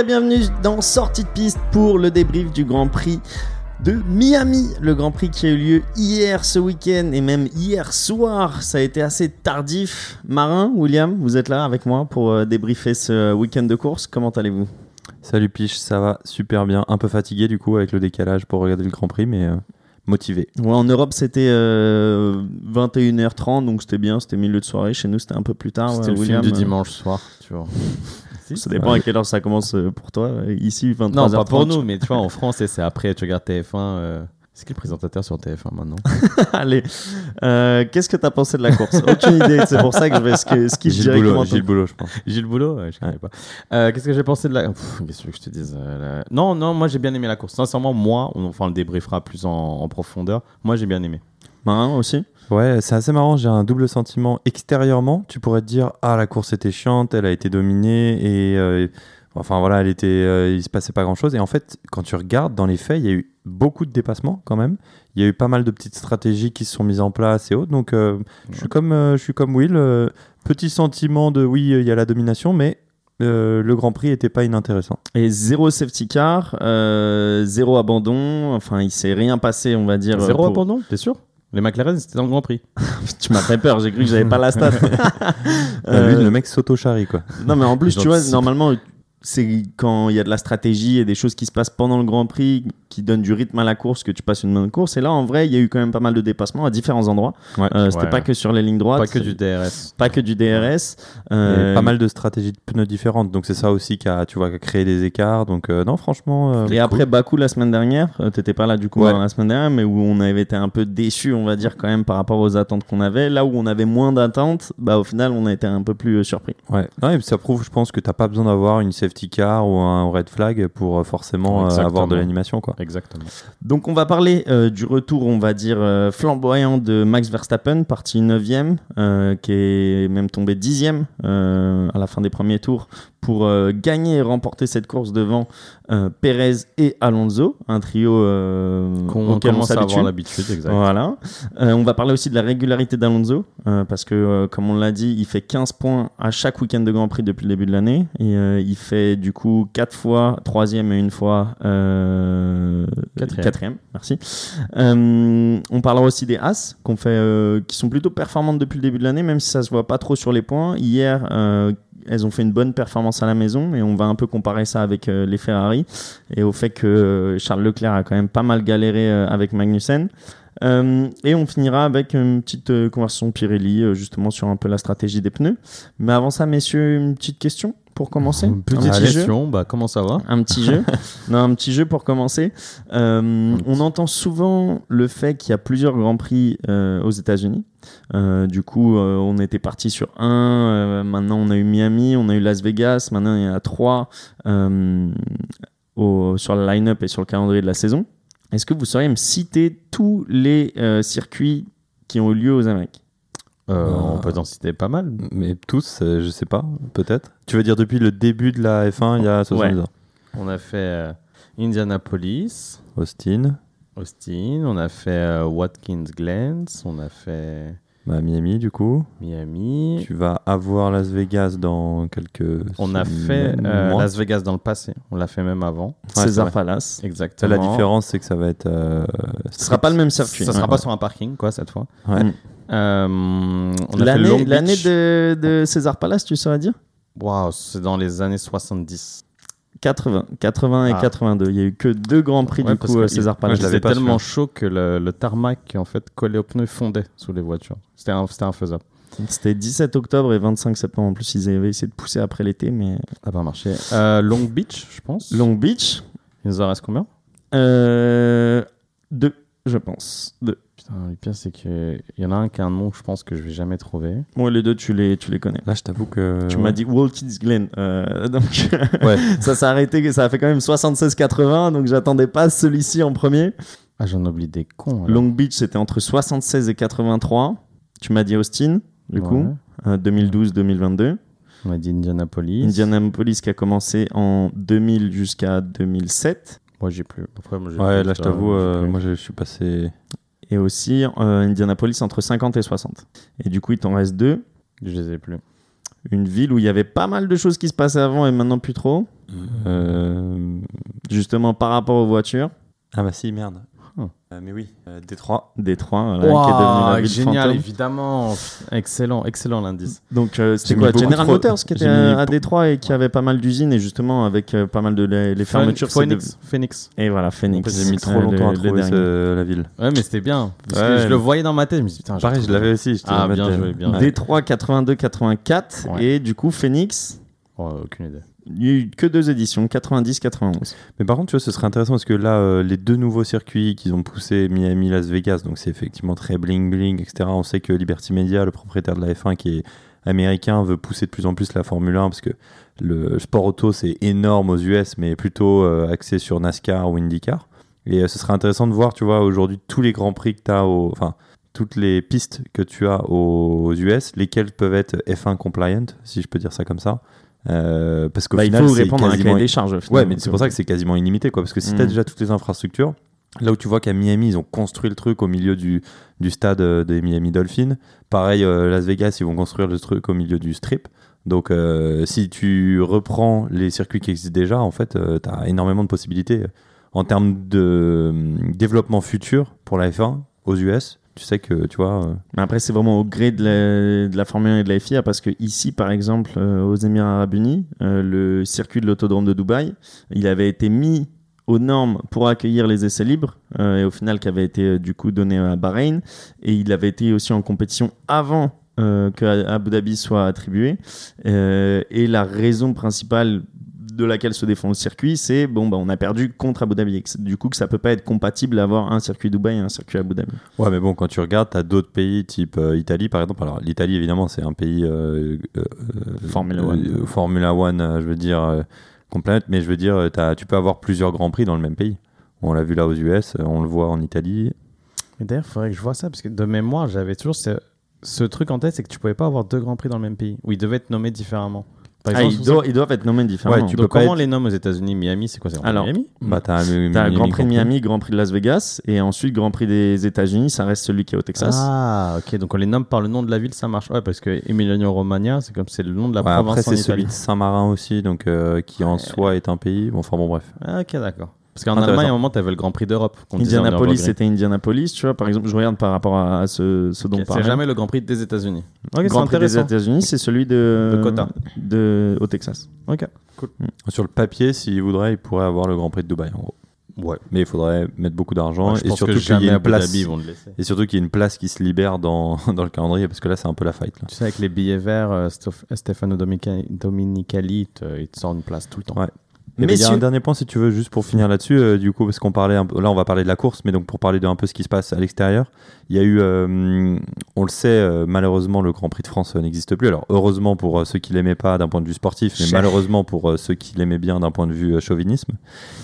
Et bienvenue dans Sortie de piste pour le débrief du Grand Prix de Miami. Le Grand Prix qui a eu lieu hier ce week-end et même hier soir. Ça a été assez tardif. Marin, William, vous êtes là avec moi pour euh, débriefer ce week-end de course. Comment allez-vous? Salut Piche, ça va super bien. Un peu fatigué du coup avec le décalage pour regarder le Grand Prix, mais euh, motivé. Ouais, en Europe c'était euh, 21h30, donc c'était bien, c'était milieu de soirée. Chez nous c'était un peu plus tard. C'était ouais, le William, film du euh, dimanche soir, tu vois. Ça dépend à quelle heure ça commence euh, pour toi. Ici 23h30. Non, pas pour nous, mais tu vois, en France, et c'est après, tu regardes TF1. euh, C'est qui le présentateur sur TF1 maintenant Allez, Euh, qu'est-ce que t'as pensé de la course? Aucune idée. C'est pour ça que je vais sk- skip Gilles directement. Boulot, Gilles Boulot, je pense. Gilles Boulot? Ouais, Je connais pas. Euh, Qu'est-ce que j'ai pensé de la. Qu'est-ce que tu je te dise euh, la- Non, non, moi j'ai bien aimé la course. Sincèrement, moi, on, enfin, on le débriefera plus en, en profondeur. Moi j'ai bien aimé. Marin aussi? Ouais, c'est assez marrant. J'ai un double sentiment. Extérieurement, tu pourrais te dire ah la course était chiante, elle a été dominée et euh, enfin voilà, elle était, euh, il se passait pas grand chose. Et en fait, quand tu regardes dans les faits, il y a eu beaucoup de dépassements quand même. Il y a eu pas mal de petites stratégies qui se sont mises en place et autres. Donc euh, je suis comme euh, je suis comme Will. euh, petit sentiment de oui, il y a la domination, mais euh, le Grand Prix était pas inintéressant. Et zéro safety car, euh, zéro abandon. Enfin, il s'est rien passé, on va dire. Zéro pour- abandon, t'es sûr? Les McLaren, c'était dans le Grand Prix. Tu m'as fait peur. J'ai cru que j'avais pas la stat. Euh, Euh, lui, le mec s'auto-charrie quoi. Non, mais en plus, tu vois, normalement, c'est quand il y a de la stratégie et des choses qui se passent pendant le Grand Prix qui donnent du rythme à la course que tu passes une bonne course. Et là, en vrai, il y a eu quand même pas mal de dépassements à différents endroits. Ouais. Euh, C'était Ouais. pas que sur les lignes droites. Pas que du DRS. Pas que du DRS. Euh, pas mal de stratégies de pneus différentes. Donc c'est ça aussi qui a, tu vois, qui a créé des écarts. Donc euh, non, franchement. euh, Et après Bakou la semaine dernière, euh, t'étais pas là du coup Ouais. la semaine dernière, mais où on avait été un peu déçus, on va dire quand même par rapport aux attentes qu'on avait. Là où on avait moins d'attentes, bah au final on a été un peu plus euh, surpris. Ouais. Et ça prouve, je pense, que t'as pas besoin d'avoir une safety car ou un red flag pour euh, forcément euh, Exactement. avoir de l'animation, quoi. Exactement. Donc on va parler euh, du retour, on va dire euh, flamboyant de Max Verstappen, parti 9ème, euh, qui est même tombé 10ème euh, à la fin des premiers tours pour euh, gagner et remporter cette course devant euh, Perez et Alonso, un trio euh, Qu'on auquel on commence à s'habitue. avoir l'habitude, exact. Voilà. Euh, on va parler aussi de la régularité d'Alonso, euh, parce que, euh, comme on l'a dit, il fait 15 points à chaque week-end de Grand Prix depuis le début de l'année. Et euh, il fait du coup 4 fois troisième et une fois euh, Quatrième. quatrième. Merci. Euh, on parlera aussi des As, qu'on fait, euh, qui sont plutôt performantes depuis le début de l'année, même si ça se voit pas trop sur les points. Hier, euh, elles ont fait une bonne performance à la maison et on va un peu comparer ça avec les Ferrari et au fait que Charles Leclerc a quand même pas mal galéré avec Magnussen. Euh, et on finira avec une petite euh, conversation Pirelli euh, justement sur un peu la stratégie des pneus. Mais avant ça, messieurs, une petite question pour commencer. Une petite Un petit jeu. question, bah comment ça va? Un petit jeu. Non, un petit jeu pour commencer. Euh, on entend souvent le fait qu'il y a plusieurs grands prix euh, aux États-Unis. Euh, du coup, on était parti sur un. maintenant, on a eu Miami, on a eu Las Vegas. Maintenant, il y en a trois au- sur le line-up et sur le calendrier de la saison. Est-ce que vous sauriez me citer tous les euh, circuits qui ont eu lieu aux Amériques? Euh, Euh, On peut en citer pas mal. Mais tous, euh, je sais pas, peut-être. Tu veux dire depuis le début de la F1, il y a 70 Ouais. ans? On a fait euh, Indianapolis, Austin, Austin, on a fait euh, Watkins Glen, on a fait bah, Miami, du coup. Miami. Tu vas avoir Las Vegas dans quelques. On a fait euh. Las Vegas dans le passé. On l'a fait même avant. Ouais, César. Palace. Exactement. la différence, c'est que ça va être. euh, Ce sera pas le même circuit. Ça sera Ouais. pas sur un parking, quoi, cette fois. Ouais. Mm. Euh, on a fait L'année de, de César Palace, tu saurais dire? Waouh, c'est dans les années 70. 80, 80 et Ah. 82. Il y a eu que deux grands prix Ouais, du coup euh, César l'avais C'était pas tellement chaud que le, le tarmac, en fait, collé aux pneus, fondait sous les voitures. C'était un- c'était infaisable. C'était 17 octobre et 25 septembre. En plus, ils avaient essayé de pousser après l'été, mais Ça n'a pas marché. Euh, Long Beach, je pense. Long Beach, Il nous en reste combien? Euh, deux, je pense. Deux. Putain, le pire, c'est qu'il y en a un qui a un nom, je pense, que je vais jamais trouver. Bon, les deux, tu les, tu les connais. Là, je t'avoue que. Tu ouais. m'as dit Watkins Glen. euh, donc, Ouais. ça s'est arrêté, ça a fait quand même 76-80, donc j'attendais pas celui-ci en premier. Ah, j'en oublie des cons. alors. Long Beach, c'était entre 76 et 83. Tu m'as dit Austin, du coup, Ouais. euh, 2012-2022. On a dit Indianapolis. Indianapolis qui a commencé en 2000 jusqu'à 2007. Moi, j'ai plus. Après, moi, Ouais, plus, là, je t'avoue, euh, moi, je suis passé. Et aussi euh, Indianapolis entre 50 et 60. Et du coup, il t'en reste deux. Je les ai plus. Une ville où il y avait pas mal de choses qui se passaient avant et maintenant plus trop. Euh, Justement, par rapport aux voitures, Ah bah si, merde. Euh, mais oui, euh, Détroit. Détroit, voilà, qui est la ville génial, fantôme. évidemment. Excellent, excellent l'indice. Donc euh, c'était quoi General trop- Motors qui était à, Détroit et qui avait pas mal d'usines et justement avec euh, pas mal de les, les fermetures. Phoenix. Phoenix. Et voilà, Phoenix. J'ai mis trop euh, longtemps le- à trouver ce- la ville. Ouais, mais c'était bien. Parce Ouais. que je le voyais dans ma tête. Je me suis dit, putain, Pareil, je l'avais aussi. je Ah, bien joué, bien Ouais. Détroit 82-84 Ouais. et du coup Phoenix, Oh, aucune idée. Il n'y a eu que deux éditions, 90-91. Mais par contre, tu vois, ce serait intéressant parce que là, euh, les deux nouveaux circuits qu'ils ont poussé, Miami, Las Vegas, donc c'est effectivement très bling bling, etc. On sait que Liberty Media, le propriétaire de la F1 qui est américain, veut pousser de plus en plus la Formule 1 parce que le sport auto c'est énorme aux US, mais plutôt euh, axé sur NASCAR ou IndyCar. Et euh, ce serait intéressant de voir, tu vois, aujourd'hui tous les grands prix que tu as, enfin toutes les pistes que tu as aux US, lesquelles peuvent être F1 compliant, si je peux dire ça comme ça. Euh, parce qu'au Bah, il final, faut c'est répondre à un cahier des charges. Ouais, mais c'est pour ça que c'est quasiment illimité, quoi. Parce que si Mm. tu as déjà toutes les infrastructures, là où tu vois qu'à Miami, ils ont construit le truc au milieu du, du stade euh, des Miami Dolphins. Pareil, euh, Las Vegas, ils vont construire le truc au milieu du strip. Donc, euh, si tu reprends les circuits qui existent déjà, en fait, tu as énormément de possibilités en termes de euh, développement futur pour la F1 aux US. Tu sais que, tu vois, euh, Mais après, c'est vraiment au gré de la, Formule 1 et de la FIA parce que ici, par exemple, euh, aux Émirats Arabes Unis, euh, le circuit de l'autodrome de Dubaï, il avait été mis aux normes pour accueillir les essais libres euh, et au final qui avait été du coup donné à Bahreïn. Et il avait été aussi en compétition avant que Abu Dhabi soit attribué. Et la raison principale de laquelle se défend le circuit, c'est bon, bah, on a perdu contre Abu Dhabi. Du coup, que ça peut pas être compatible d'avoir un circuit Dubaï et un circuit Abu Dhabi. Ouais, mais bon, quand tu regardes, tu as d'autres pays type euh, Italie, par exemple. Alors, l'Italie, évidemment, c'est un pays euh, euh, Formula euh, One. euh, Formula One, euh, je veux dire, euh, complète, mais je veux dire, t'as- tu peux avoir plusieurs grands prix dans le même pays. On l'a vu là aux US, on le voit en Italie. Mais d'ailleurs, il faudrait que je vois ça parce que de mémoire, j'avais toujours ce, ce truc en tête c'est que tu pouvais pas avoir deux grands prix dans le même pays où ils devaient être nommés différemment. Par Ah, ils, doivent, ils doivent être nommés différemment. Ouais, tu Donc, peux pas comment être- les nomment aux États-Unis Miami, c'est quoi C'est Alors, Miami Bah, t'as le T'as Grand Prix de Miami, Grand Prix de Las Vegas, et ensuite Grand Prix des États-Unis, ça reste celui qui est au Texas. Ah, ok. Donc on les nomme par le nom de la ville, ça marche. Ouais, parce que Emiliano Romagna, c'est comme c'est le nom de la Ouais, province après, en c'est celui de Saint-Marin aussi, donc, euh, qui en soi est un pays. Bon, enfin, bon, bref. Ah, ok, d'accord. Parce qu'en. Allemagne, à un moment, t'avais le Grand Prix d'Europe. Indianapolis, c'était Indianapolis, tu vois. Par exemple, je regarde par rapport à, à ce, ce dont Ok, on parlait. C'est jamais le Grand Prix des États-Unis. Ok, c'est Grand Prix des. États-Unis, c'est celui de, De Kota. de, au Texas. Ok. Sur le papier, s'il voudrait, il pourrait avoir le Grand Prix de Dubaï, en gros. Ouais. Mais il faudrait mettre beaucoup d'argent et surtout qu'il y ait une place. Dhabi, le. Et surtout qu'il y ait une place qui se libère dans, dans le calendrier, parce que là, c'est un peu la fight. Là. Tu sais, avec les billets verts, euh, Stefano Dominica- Dominicali, il te, il te sort une place tout le temps. Ouais. Mais il y a un dernier point, si tu veux, juste pour finir là-dessus, euh, du coup, parce qu'on parlait, un peu- là, on va parler de la course, mais donc pour parler d'un peu ce qui se passe à l'extérieur, il y a eu, euh, on le sait, euh, malheureusement, le Grand Prix de France euh, n'existe plus. Alors, heureusement pour euh, ceux qui l'aimaient pas d'un point de vue sportif, mais malheureusement pour ceux qui l'aimaient bien d'un point de vue chauvinisme.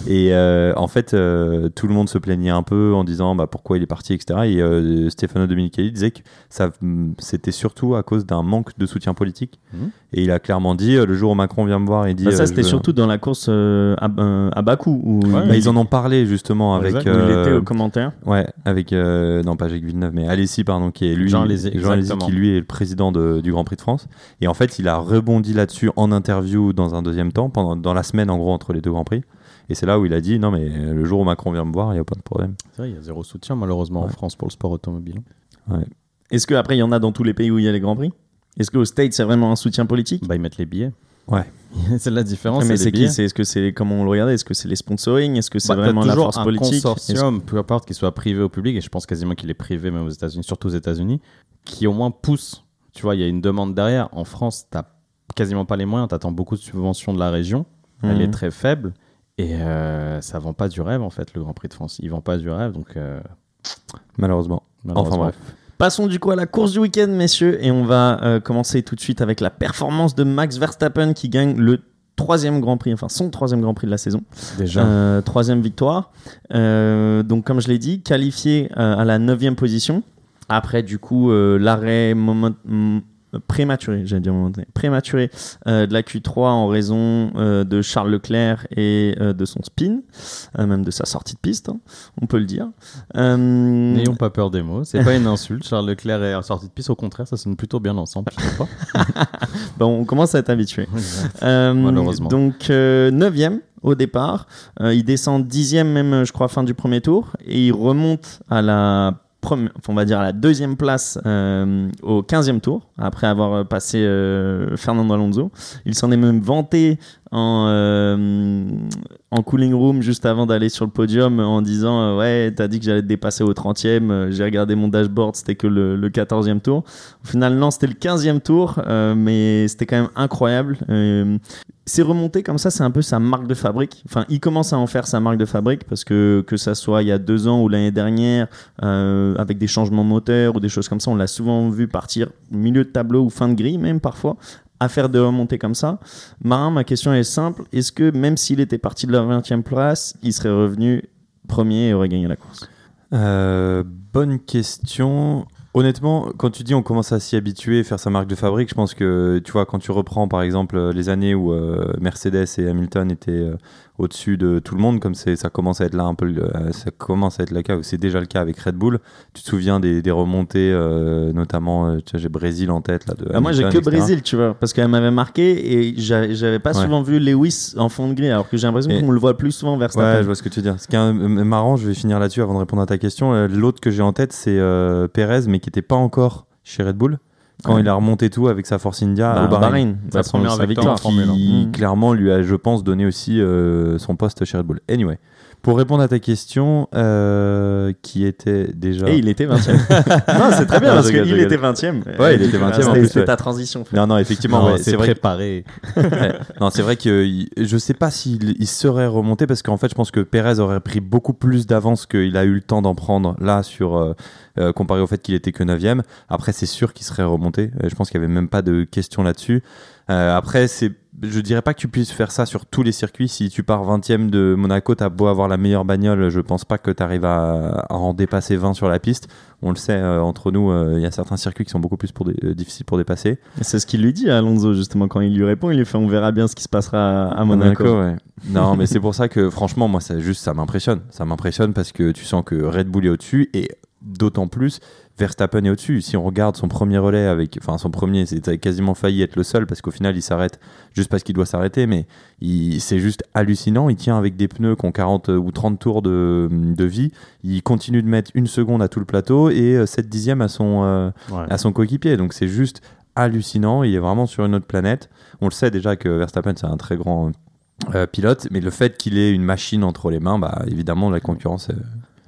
Et en fait, tout le monde se plaignait un peu en disant bah, pourquoi il est parti, etc. Et Stefano Dominicali disait que ça, hum, c'était surtout à cause d'un manque de soutien politique. Mhm. Et il a clairement dit, le jour où Macron vient me voir et dit... Bah, ça, c'était veux- surtout dans la course à, à Bakou, où, Ouais, il, bah, ils en ont parlé justement avec. Exact. il était au commentaire. Ouais, avec. non, pas Jacques Villeneuve, mais Alessi, pardon, qui est lui. Jean Jean exactement. qui lui est le président de- du Grand Prix de France. Et en fait, il a rebondi là-dessus en interview dans un deuxième temps, pendant, dans la semaine en gros entre les deux Grands Prix. Et c'est là où il a dit non, mais le jour où Macron vient me voir, il n'y a pas de problème. C'est vrai, il y a zéro soutien malheureusement en. France pour le sport automobile. Est-ce qu'après, il y en a dans tous les pays où il y a les Grands Prix? Est-ce qu'au States, c'est vraiment un soutien politique? Bah, ils mettent les billets. Ouais. c'est la différence. Mais c'est qui? Est-ce que c'est comment on le regardait Est-ce que c'est les sponsoring? Est-ce que c'est Bah, vraiment la force un politique? Consortium, peu importe qu'il soit privé ou public, et je pense quasiment qu'il est privé même aux États-Unis, surtout aux États-Unis, qui au moins pousse. Tu vois, il y a une demande derrière. En France, t'as quasiment pas les moyens. T'attends beaucoup de subventions de la région. Elle Mhm. est très faible. Et euh, ça vend pas du rêve, en fait, le Grand Prix de France. Il vend pas du rêve, donc. euh, Malheureusement. malheureusement. Enfin bref. Passons du coup à la course du week-end, messieurs, et on va euh, commencer tout de suite avec la performance de Max Verstappen qui gagne le troisième Grand Prix, enfin son troisième Grand Prix de la saison, Déjà. Euh, troisième victoire. Euh, donc comme je l'ai dit, qualifié à la neuvième position après du coup l'arrêt moment- prématuré, j'allais dire momentanée, prématuré euh, de la Q3 en raison euh, de Charles Leclerc et euh, de son spin, même de sa sortie de piste, hein, on peut le dire. N'ayons pas peur des mots. C'est pas une insulte. Charles Leclerc est en sortie de piste. Au contraire, ça sonne plutôt bien ensemble. Je trouve pas. bon, on commence à être habitué. Malheureusement. Donc, euh, 9e au départ. Euh, il descend 10e même, je crois, fin du premier tour. Et il remonte à la on va dire à la deuxième place euh, au 15e tour, après avoir euh, passé euh, Fernando Alonso. Il s'en est même vanté en, euh, en cooling room juste avant d'aller sur le podium en disant euh, Ouais, t'as dit que j'allais te dépasser au 30e. euh, J'ai regardé mon dashboard, c'était que le, le 14e tour. Au final, non, c'était le 15e tour, mais c'était quand même incroyable. C'est remonté comme ça, c'est un peu sa marque de fabrique. Enfin, il commence à en faire sa marque de fabrique parce que que ça soit il y a deux ans ou l'année dernière, avec des changements moteurs ou des choses comme ça, on l'a souvent vu partir milieu de tableau ou fin de grille même parfois à faire des remontées comme ça. Marin, ma question est simple. Est-ce que même s'il était parti de la 20e place, il serait revenu premier et aurait gagné la course? Euh, bonne question. Honnêtement, quand tu dis on commence à s'y habituer, faire sa marque de fabrique, je pense que tu vois, quand tu reprends par exemple les années où euh, Mercedes et Hamilton étaient euh, au-dessus de tout le monde, comme ça commence à être là un peu, euh, ça commence à être le cas, ou c'est déjà le cas avec Red Bull. Tu te souviens des, des remontées, euh, notamment, euh, tu vois, j'ai Brésil en tête là. De Ah, moi, j'ai que etc. Brésil, tu vois, parce qu'elle m'avait marqué et j'a- j'avais pas Ouais. souvent vu Lewis en fond de grille, alors que j'ai l'impression qu'on le voit plus souvent vers Ouais, je vois ce que tu veux dire. Ce qui est marrant, je vais finir là-dessus avant de répondre à ta question. L'autre que j'ai en tête, c'est Perez, mais qui n'était pas encore chez Red Bull. Quand Ouais. il a remonté tout avec sa Force India Bah, au Bahreïn. Sa première victoire qui clairement lui a, je pense, donné aussi euh, son poste chez Red Bull. Anyway, pour répondre à ta question, euh, qui était déjà. Et il était 20ème. non, c'est très bien Non, parce qu'il était rigole. 20ème. Ouais, il était 20e en C'était plus, c'était ouais. ta transition. frère. Non, non, effectivement, ouais, c'est vrai. préparé. Ouais. non, c'est vrai que je sais pas s'il il serait remonté parce qu'en fait, je pense que Perez aurait pris beaucoup plus d'avance qu'il a eu le temps d'en prendre là sur euh, euh, comparé au fait qu'il était que 9 Après, c'est sûr qu'il serait remonté. Euh, je pense qu'il y avait même pas de question là-dessus. Euh, après, c'est je dirais pas que tu puisses faire ça sur tous les circuits. Si tu pars 20e de Monaco, t'as beau avoir la meilleure bagnole, je pense pas que tu arrives à, à en dépasser 20 sur la piste. On le sait, euh, entre nous, euh, il y a certains circuits qui sont beaucoup plus pour des- euh, difficiles pour dépasser. Et C'est ce qu'il lui dit à Alonso, justement, quand il lui répond. Il lui fait On verra bien ce qui se passera à Monaco. ouais. Non, mais c'est pour ça que franchement, moi, ça juste, ça m'impressionne. Ça m'impressionne parce que tu sens que Red Bull est au-dessus et d'autant plus Verstappen est au-dessus. Si on regarde son premier relais avec, enfin son premier, c'est quasiment failli être le seul parce qu'au final, il s'arrête juste parce qu'il doit s'arrêter, mais c'est juste hallucinant. Il tient avec des pneus qui ont 40 ou 30 tours de, de vie. Il continue de mettre une seconde à tout le plateau et 7 dixièmes à son, euh, Ouais. à son coéquipier. Donc c'est juste hallucinant. Il est vraiment sur une autre planète. On le sait déjà que Verstappen, c'est un très grand euh, pilote, mais le fait qu'il ait une machine entre les mains, bah, évidemment, la concurrence. euh,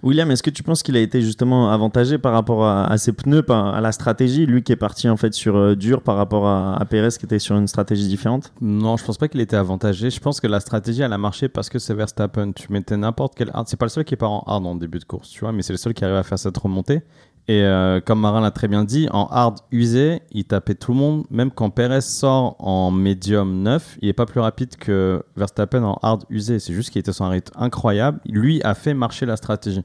William, est-ce que tu penses qu'il a été justement avantagé par rapport à, ses pneus, à la stratégie Lui qui est parti en fait sur euh, dur par rapport à, à Perez qui était sur une stratégie différente? Non, je pense pas qu'il était avantagé. Je pense que la stratégie, elle a marché parce que c'est Verstappen. Tu mettais n'importe quel hard. C'est pas le seul qui part en hard en début de course, tu vois, mais c'est le seul qui arrive à faire cette remontée. Et euh, comme Marin l'a très bien dit, en hard usé, il tapait tout le monde. Même quand Perez sort en médium 9, il est pas plus rapide que Verstappen en hard usé. C'est juste qu'il était sur un rythme incroyable. Lui a fait marcher la stratégie.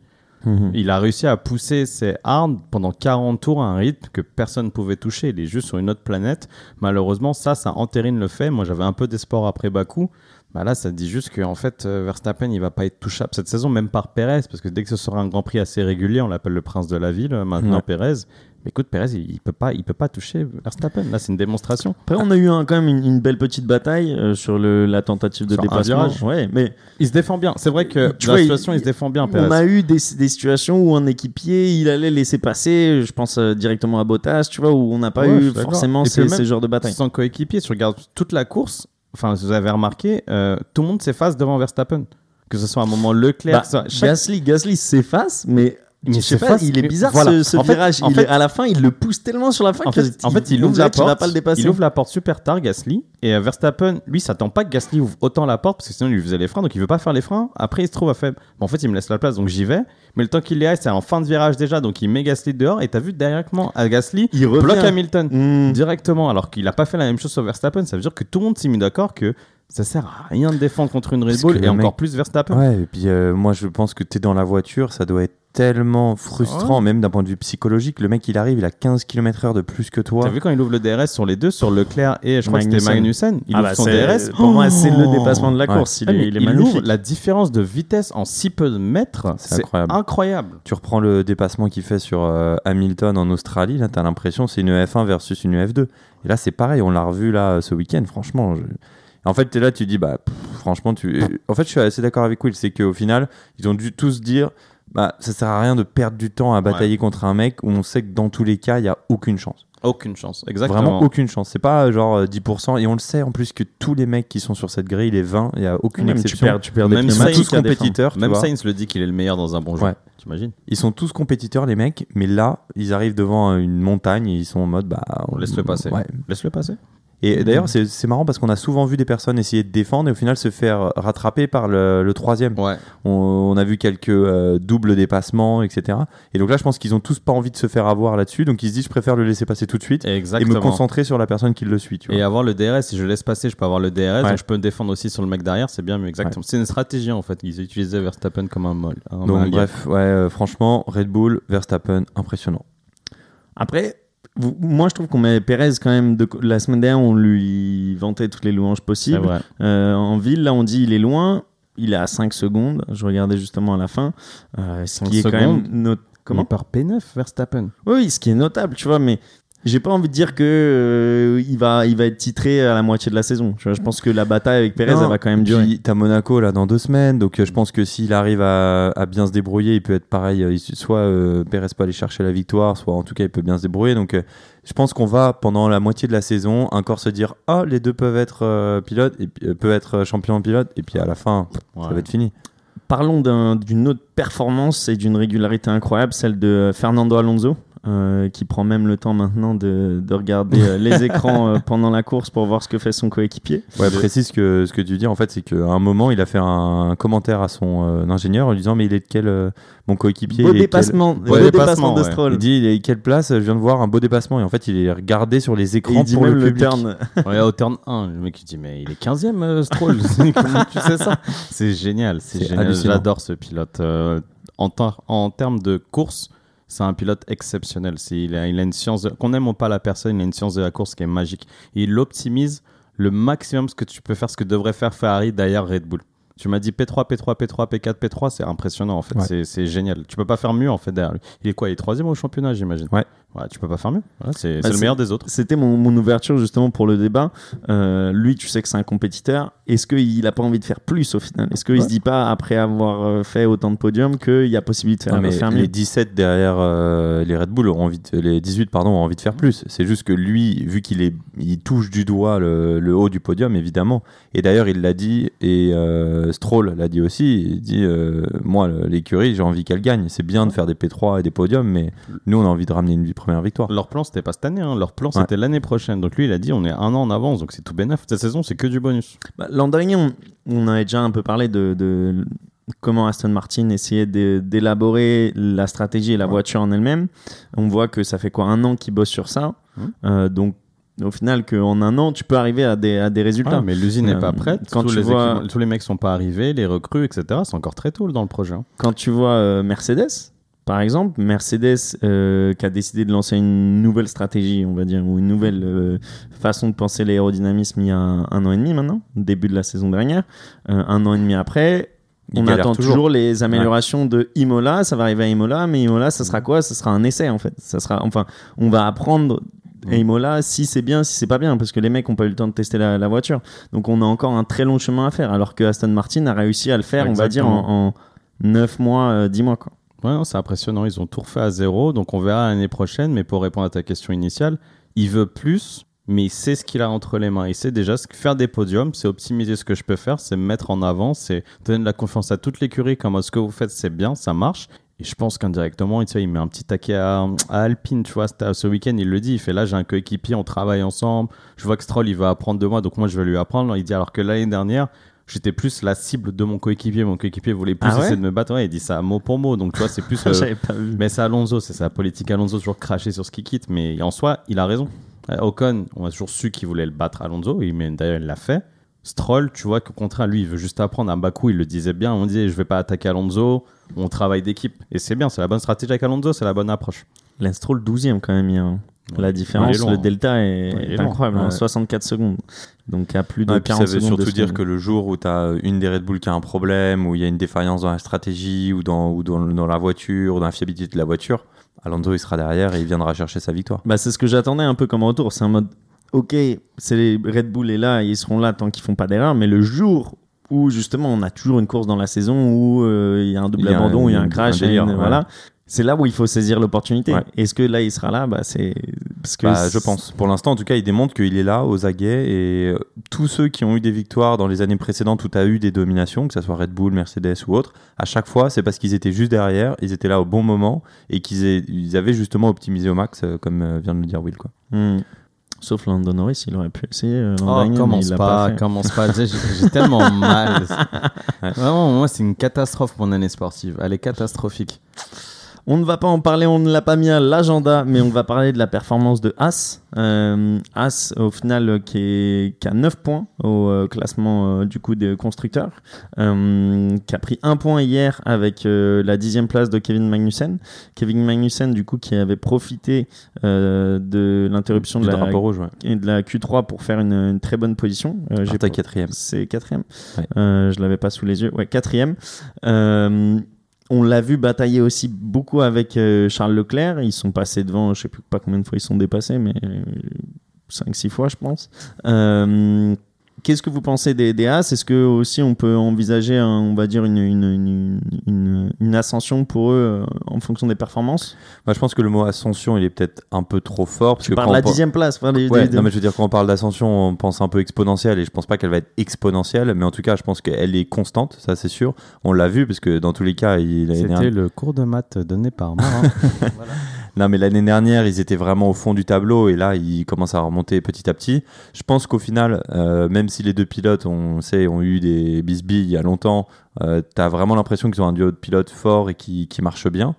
Il a réussi à pousser ses hard pendant 40 tours à un rythme que personne ne pouvait toucher. Il est juste sur une autre planète. Malheureusement, ça, ça entérine le fait. Moi, j'avais un peu d'espoir après Bakou. Bah là, ça dit juste qu'en fait, euh, Verstappen, il va pas être touchable cette saison, même par Perez, parce que dès que ce sera un Grand Prix assez régulier, on l'appelle le prince de la ville, euh, maintenant Ouais. Perez. Mais écoute, Perez, il, il peut pas, il peut pas toucher Verstappen. Là, c'est une démonstration. Après, on a eu un- quand même une, une belle petite bataille euh, sur le, la tentative de Sur. Ouais, mais Il se défend bien. C'est vrai que Tu dans vois, la situation, il, se défend bien, Perez. on a eu des, des situations où un équipier, il allait laisser passer, je pense euh, directement à Bottas, tu vois, où on n'a pas Ouais, eu forcément ces, ces genres de batailles. Son coéquipier, tu regardes toute la course, enfin, vous avez remarqué, euh, tout le monde s'efface devant Verstappen. Que ce soit un moment Leclerc, Bah, soit- chaque- Gasly, Gasly s'efface, mais, Mais je sais pas, il est bizarre voilà. ce, ce En fait- virage. en Il fait- est- à la fin, il le pousse tellement sur la fin En que fait, en fait, il ouvre la va porte. pas le dépasser. Il ouvre la porte super tard, Gasly. Et euh, Verstappen, lui, s'attend pas que Gasly ouvre autant la porte parce que sinon il lui faisait les freins. Donc il veut pas faire les freins. Après, il se trouve à faible. Bon, en fait, il me laisse la place, donc j'y vais. Mais le temps qu'il y aille, c'est en fin de virage déjà. Donc il met Gasly dehors. Et t'as vu directement à Gasly Il bloque Hamilton Mmh. directement. Alors qu'il a pas fait la même chose sur Verstappen. Ça veut dire que tout le monde s'est mis d'accord que Ça sert à rien de défendre contre une Red Bull et le encore mec- plus Verstappen. Ouais, et puis euh, moi je pense que tu es dans la voiture, ça doit être tellement frustrant, même d'un point de vue psychologique. Le mec il arrive, il a 15 km/h de plus que toi. T'as vu quand il ouvre le DRS sur les deux, sur Leclerc et je crois que c'était Magnussen. Il Ah ouvre bah, son c'est- DRS. Pour moi, c'est le Oh dépassement de la Ouais. course. Il, Ah, est, il est il magnifique. ouvre la différence de vitesse en si peu de mètres, C'est c'est incroyable. incroyable. Tu reprends le dépassement qu'il fait sur euh, Hamilton en Australie, là t'as l'impression c'est une F1 versus une F2. Et là c'est pareil, on l'a revu là ce week-end, franchement. je- En fait, t'es là, tu dis, bah, pff, franchement, tu. En fait, je suis assez d'accord avec Will, c'est qu'au final, ils ont dû tous dire, bah, ça sert à rien de perdre du temps à batailler contre un mec où on sait que dans tous les cas, il y a aucune chance. Aucune chance, exactement. Vraiment aucune chance. C'est pas euh, genre euh, 10%. Et on le sait en plus que tous les mecs qui sont sur cette grille, les 20, il y a aucune Même tu exception. perds, tu perds des Même Ils sont Sainz tous compétiteurs. tu Même. Sainz le dit qu'il est le meilleur dans un bon jeu. Ouais. T'imagines Ils sont tous compétiteurs, les mecs, mais là, ils arrivent devant une montagne et ils sont en mode, bah, On laisse le passer. Ouais. Laisse-le passer. Et d'ailleurs, c'est c'est marrant parce qu'on a souvent vu des personnes essayer de défendre et au final se faire rattraper par le, le troisième. Ouais. On, on a vu quelques euh, doubles dépassements, etc. Et donc là, je pense qu'ils ont tous pas envie de se faire avoir là-dessus. Donc ils se disent, je préfère le laisser passer tout de suite Exactement. et me concentrer sur la personne qui le suit. Tu vois. Et avoir le DRS, si je laisse passer, je peux avoir le DRS, Ouais. donc je peux me défendre aussi sur le mec derrière, c'est bien mieux, exactement. C'est une stratégie en fait. Ils utilisaient Verstappen comme un molle. donc bref, ouais, euh, franchement, Red Bull, Verstappen, impressionnant. Après, moi je trouve qu'on met Perez quand même. De, la semaine dernière, on lui vantait toutes les louanges possibles. Euh, en ville, là, on dit il est loin. Il est à 5 secondes. Je regardais justement à la fin. Euh, ce 5 qui est quand même. not- Comment? Il part P9 Verstappen. Oui, ce qui est notable, tu vois, mais j'ai pas envie de dire que euh, il, va, il va être titré à la moitié de la saison. Je pense que la bataille avec Perez, Non, elle va quand même durer. T'as Monaco là dans deux semaines, donc euh, je pense que s'il arrive à, à bien se débrouiller, il peut être pareil. euh, soit euh, Perez peut aller chercher la victoire, soit en tout cas il peut bien se débrouiller. Donc euh, je pense qu'on va pendant la moitié de la saison encore se dire ah les deux peuvent être euh, pilotes et puis, euh, peuvent être champions en pilote et puis à la fin Ouais. ça va être fini. Parlons d'un- d'une autre performance et d'une régularité incroyable, celle de Fernando Alonso, euh, qui prend même le temps maintenant de, de regarder euh, les écrans euh, pendant la course pour voir ce que fait son coéquipier. Ouais, précise que ce que tu dis en fait c'est qu'à un moment il a fait un commentaire à son euh, ingénieur en lui disant mais il est de quel euh, mon coéquipier Beau il est de quel- dépassement, beau Ouais, dépassement dépassement, de ouais. Stroll. Il dit il est quelle place Je viens de voir un beau dépassement et en fait il est regardé sur les Et écrans il dit pour même le le, public. turn. Ouais, au turn 1, le mec il dit mais il est 15ème euh, Stroll. Comment tu sais ça? C'est génial, c'est génial. J'adore ce pilote. Euh, en, ter- en termes de course, c'est un pilote exceptionnel. C'est- il, a, il a une science, qu'on aime ou pas la personne, il a une science de la course qui est magique. Et il optimise le maximum ce que tu peux faire, ce que devrait faire Ferrari derrière Red Bull. Tu m'as dit P3, P3, P3, P4, P3, c'est impressionnant en fait. Ouais. C'est génial. Tu peux pas faire mieux en fait derrière lui. Il est quoi? Il est troisième au championnat, j'imagine. Ouais. Ouais, tu peux pas faire mieux. Voilà, c'est Bah, le meilleur des autres. C'était mon, mon ouverture justement pour le débat. Euh, lui, tu sais que c'est un compétiteur. Est-ce qu'il a pas envie de faire plus au final? Est-ce qu'il Ouais. se dit pas, après avoir euh, fait autant de podiums, qu'il y a possibilité de faire, mais faire mieux? les 17 derrière euh, les Red Bull ont envie de- les 18 pardon ont envie de faire plus. C'est juste que lui, vu qu'il est, il touche du doigt le, le haut du podium évidemment. Et d'ailleurs il l'a dit et euh, Stroll l'a dit aussi. Il dit euh, moi l'écurie j'ai envie qu'elle gagne. C'est bien de faire des P3 et des podiums, mais nous on a envie de ramener une première victoire. Leur plan, c'était pas cette année. hein. Leur plan, Ouais. c'était l'année prochaine. Donc lui, il a dit on est un an en avance. Donc c'est tout bénef. Cette saison, c'est que du bonus. Bah, L'an dernier, on, on avait déjà un peu parlé de, de comment Aston Martin essayait d'élaborer la stratégie et la Ouais. voiture en elle-même. On voit que ça fait quoi un an qu'ils bossent sur ça. Mhm. Euh, donc, au final, qu'en un an, tu peux arriver à des, à des résultats. Ah, mais l'usine n'est Euh, pas prête. quand tous, tu les vois- tous les mecs sont pas arrivés, les recrues, etc. C'est encore très tôt dans le projet. hein. Quand tu vois euh, Mercedes, par exemple, Mercedes euh, qui a décidé de lancer une nouvelle stratégie, on va dire, ou une nouvelle euh, façon de penser l'aérodynamisme il y a un, un an et demi maintenant, début de la saison dernière, Euh, un an et demi après. Il on attend toujours. toujours. les améliorations de Imola, ça va arriver à Imola, mais Imola, ça sera quoi? Ça sera un essai en fait. Ça sera, enfin, on va apprendre à Imola si c'est bien, si c'est pas bien, parce que les mecs n'ont pas eu le temps de tester la, la voiture. Donc on a encore un très long chemin à faire, alors que Aston Martin a réussi à le faire, on va dire, en, en 9 mois, euh, 10 mois. Quoi. Ouais, c'est impressionnant. Ils ont tout refait à zéro. Donc on verra l'année prochaine. Mais pour répondre à ta question initiale, il veut plus, mais il sait ce qu'il a entre les mains. Il sait déjà ce que faire des podiums, c'est optimiser ce que je peux faire, c'est me mettre en avant, c'est donner de la confiance à toute l'écurie. Comme ce que vous faites, c'est bien, ça marche. Et je pense qu'indirectement, il met un petit taquet à, Alpine, tu vois, ce week-end, il le dit, il fait là, j'ai un coéquipier, on travaille ensemble, je vois que Stroll, il va apprendre de moi, donc moi, je vais lui apprendre. Il dit, alors que l'année dernière, j'étais plus la cible de mon coéquipier, mon coéquipier voulait plus Ah ouais essayer de me battre, ouais, il dit ça mot pour mot, donc tu vois, c'est plus... euh, pas vu. mais c'est Alonso, c'est sa politique Alonso, toujours cracher sur ce qu'il quitte, mais en soi, il a raison. Euh, Ocon, on a toujours su qu'il voulait le battre Alonso, il- mais d'ailleurs il l'a fait. Stroll, tu vois qu'au contraire, lui, il veut juste apprendre. À Bakou, il le disait bien. On disait, je vais pas attaquer Alonso. On travaille d'équipe. Et c'est bien, c'est la bonne stratégie avec Alonso, c'est la bonne approche. Lance Stroll 12e quand même hier. hein. La différence, long, le hein. delta est, Ouais, incroyable, hein, Ouais. 64 secondes. Donc à plus de Ouais, et puis 40 ça veut secondes. surtout dire que le jour où tu as une des Red Bull qui a un problème, où il y a une défaillance dans la stratégie, ou dans, ou dans, dans la voiture, ou dans la fiabilité de la voiture, Alonso il sera derrière et il viendra chercher sa victoire. Bah, c'est ce que j'attendais un peu comme retour. C'est un mode, ok, c'est les Red Bull est là, ils seront là tant qu'ils font pas d'erreur, mais le jour où justement on a toujours une course dans la saison où euh, il y a un double abandon, il y a un crash, un et délire, une- ouais. voilà. C'est là où il faut saisir l'opportunité. Ouais. Est-ce que là il sera là? Bah, c'est parce que Bah, je pense. Pour l'instant, en tout cas, il démontre qu'il est là aux aguets et euh, tous ceux qui ont eu des victoires dans les années précédentes où tu as eu des dominations, que ce soit Red Bull, Mercedes ou autre, à chaque fois, c'est parce qu'ils étaient juste derrière, ils étaient là au bon moment et qu'ils aient- ils avaient justement optimisé au max, euh, comme euh, vient de le dire Will. Quoi. Hmm. Sauf Lando Norris, il aurait pu essayer. Oh, dernier, mais commence il pas, commence pas. J'ai j'ai tellement mal. Vraiment, moi, c'est une catastrophe mon année sportive. Elle est catastrophique. On ne va pas en parler, on ne l'a pas mis à l'agenda, mais on va parler de la performance de As. Euh, As, au final, euh, qui, est, qui a 9 points au euh, classement euh, du coup des constructeurs, qui a pris un point hier avec la dixième place de Kevin Magnussen. Kevin Magnussen, du coup, qui avait profité de l'interruption de Du la, drapeau rouge, ouais. et de la Q3 pour faire une, une très bonne position. J'ai quatrième. c'est quatrième. Ouais. Je l'avais pas sous les yeux. Ouais, quatrième. Euh, on l'a vu batailler aussi beaucoup avec euh, Charles Leclerc. Ils sont passés devant, je sais plus pas combien de fois ils sont dépassés, mais 5-6 fois, je pense. Euh, Qu'est-ce que vous pensez des, des As? Est-ce que aussi on peut envisager, un- on va dire, une, une, une, une- une ascension pour eux euh, en fonction des performances? Moi, je pense que le mot ascension, il est peut-être un peu trop fort. Parce Tu que parles de la dixième place. enfin, des- Ouais, des- non, mais je veux dire, quand on parle d'ascension, on pense un peu exponentielle et je pense pas qu'elle va être exponentielle, mais en tout cas, je pense qu'elle est constante, ça c'est sûr. On l'a vu parce que dans tous les cas, il l'année C'était le cours de maths donné par moi. hein. Non, mais l'année dernière, ils étaient vraiment au fond du tableau et là, ils commencent à remonter petit à petit. Je pense qu'au final, euh, même si les deux pilotes, on sait, ont eu des bisbilles il y a longtemps, euh, tu as vraiment l'impression qu'ils ont un duo de pilotes fort et qui, qui marche bien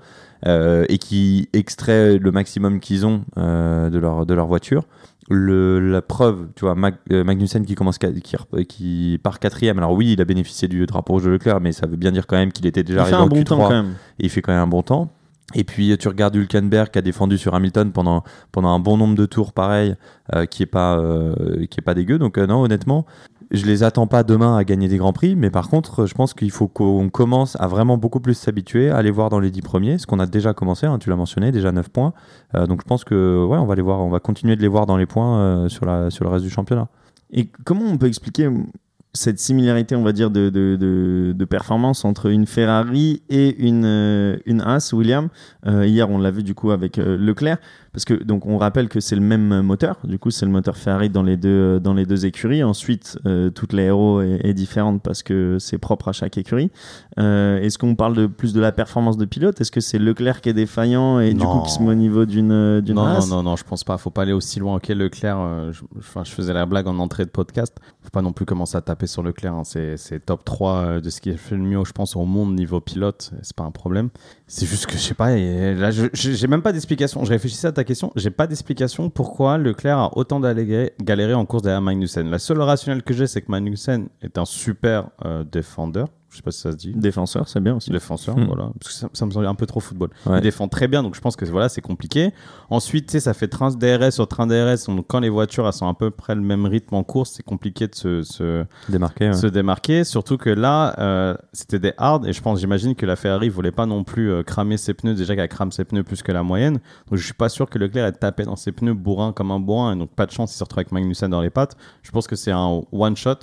euh, et qui extrait le maximum qu'ils ont euh, de, leur, de leur voiture. Le, la preuve, tu vois, Mag- Magnussen qui, commence, qui, qui part quatrième. Alors oui, il a bénéficié du drapeau rouge de Leclerc, mais ça veut bien dire quand même qu'il était déjà Il fait arrivé un en bon Q3 temps quand même. et il fait quand même un bon temps. Et puis tu regardes Hülkenberg qui a défendu sur Hamilton pendant, pendant un bon nombre de tours pareil, euh, qui est pas euh, pas dégueu. Donc euh, non, honnêtement, je les attends pas demain à gagner des grands prix, mais par contre, je pense qu'il faut qu'on commence à vraiment beaucoup plus s'habituer à les voir dans les 10 premiers, ce qu'on a déjà commencé. hein, tu l'as mentionné, déjà 9 points. Donc je pense que ouais, on va voir, on va continuer de les voir dans les points sur la sur le reste du championnat. Et comment on peut expliquer cette similarité, on va dire, de, de, de, de performance entre une Ferrari et une, euh, une Haas, William Euh, Hier, on l'a vu du coup avec euh, Leclerc, parce que donc on rappelle que c'est le même moteur. Du coup, c'est le moteur Ferrari dans les deux dans les deux écuries. Ensuite, euh, toute l'aéro est, est différente parce que c'est propre à chaque écurie. Est-ce qu'on parle de plus de la performance de pilote? Est-ce que c'est Leclerc qui est défaillant et du coup qui se met au niveau d'une d'une non, Haas? non, non, non, je pense pas. Faut pas aller aussi loin. Ok, Leclerc, je, je faisais la blague en entrée de podcast. Faut pas non plus commencer à taper sur Leclerc. hein. C'est top 3 euh, de ce qui fait le mieux, je pense, au monde niveau pilote. C'est pas un problème. C'est juste que je sais pas. là, j'ai même pas d'explication. Je réfléchissais à ta question. J'ai pas d'explication pourquoi Leclerc a autant galéré en course derrière Magnussen. La seule rationnelle que j'ai, c'est que Magnussen est un super euh, défendeur. Je sais pas si ça se dit. Défenseur, c'est bien aussi. Défenseur, Hmm. voilà. Parce que ça, ça me semble un peu trop football. Ouais. Il défend très bien, donc je pense que voilà, c'est compliqué. Ensuite, tu sais, ça fait train DRS sur train DRS. Donc quand les voitures elles sont à peu près le même rythme en course, c'est compliqué de se, se, Démarqué. ouais. se démarquer. Surtout que là, euh, c'était des hard. Et je pense, j'imagine que la Ferrari voulait pas non plus euh, cramer ses pneus. Déjà qu'elle crame ses pneus plus que la moyenne. Donc je suis pas sûr que Leclerc ait tapé dans ses pneus bourrin comme un bourrin. Et donc pas de chance, il se retrouve avec Magnussen dans les pattes. Je pense que c'est un one shot.